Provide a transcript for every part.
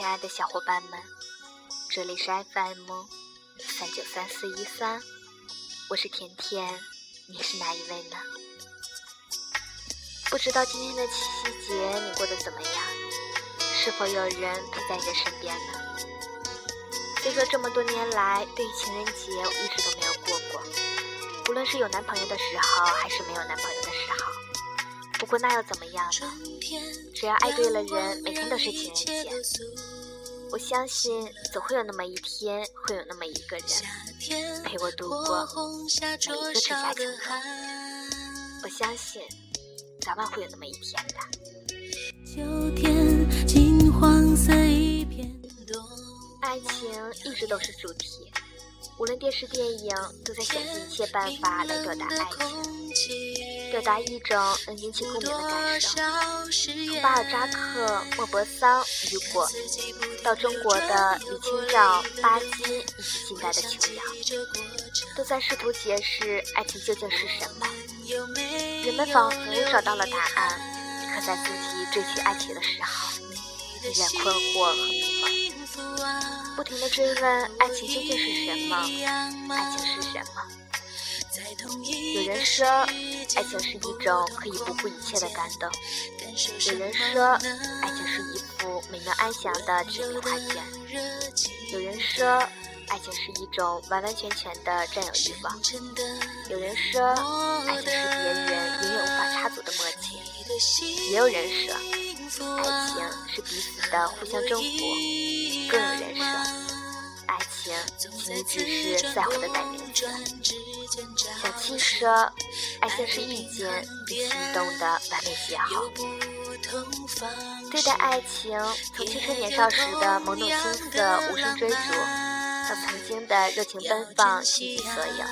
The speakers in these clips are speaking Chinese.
亲爱的小伙伴们，这里是 FM 三九三四一三，我是甜甜，你是哪一位呢？不知道今天的七夕节你过得怎么样？是否有人陪在你的身边呢？虽说这么多年来，对于情人节我一直都没有过过，无论是有男朋友的时候，还是没有男朋友的时候。不过那又怎么样呢？只要爱对了人，每天都是情人节。我相信总会有那么一天，会有那么一个人陪我度过每一个春夏秋冬。我相信早晚会有那么一天的。爱情一直都是主题，无论电视电影，都在想尽一切办法来表达爱情。表达一种能引起共鸣的感受。从巴尔扎克、莫泊桑、雨果，到中国的李清照、巴金以及近代的琼瑶，都在试图解释爱情究竟是什么。人们仿佛找到了答案，可在自己追寻爱情的时候，依然困惑和迷茫，不停地追问爱情究竟是什么？爱情是什么？有人说，爱情是一种可以不顾一切的感动；有人说，爱情是一幅美妙安详的纸笔画卷；有人说，爱情是一种完完全全的占有欲望；有人说，爱情是别人永远无法插足的默契；也有人说，爱情是彼此的互相征服；更有人说，爱情仅仅只是在乎的代名词。小七说：“爱情是遇见与心动的完美邂逅。对待爱情，从青春年少时的懵懂青涩、无声追逐，到曾经的热情奔放、倾尽所有，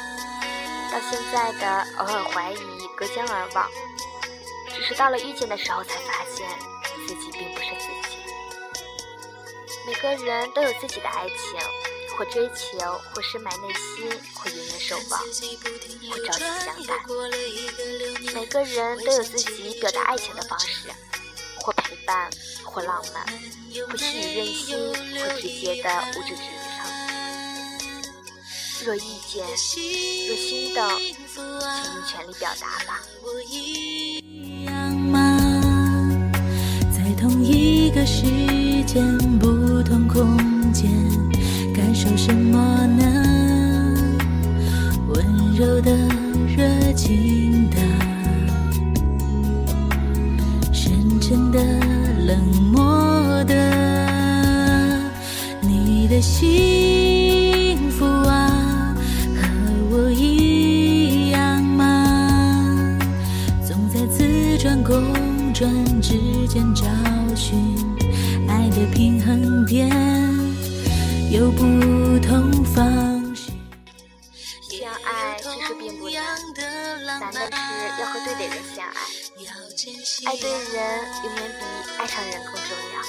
到现在的偶尔怀疑、隔江而望。只是到了遇见的时候，才发现自己并不是自己。每个人都有自己的爱情。”或追求，或深埋内心，或远远守望，或朝夕相伴。每个人都有自己表达爱情的方式，或陪伴，或浪漫，或细雨润心，或直接的物质支撑。若遇见，若心动，请尽全力表达吧。在同一个时间，不同空的、热情的、深沉的、冷漠的，你的幸福啊，和我一样吗？总在自转公转之间找寻爱的平衡点。有不同难的是要和对的人相爱。爱对人永远比爱上人更重要。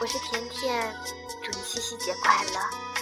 我是甜甜，祝你七夕节快乐。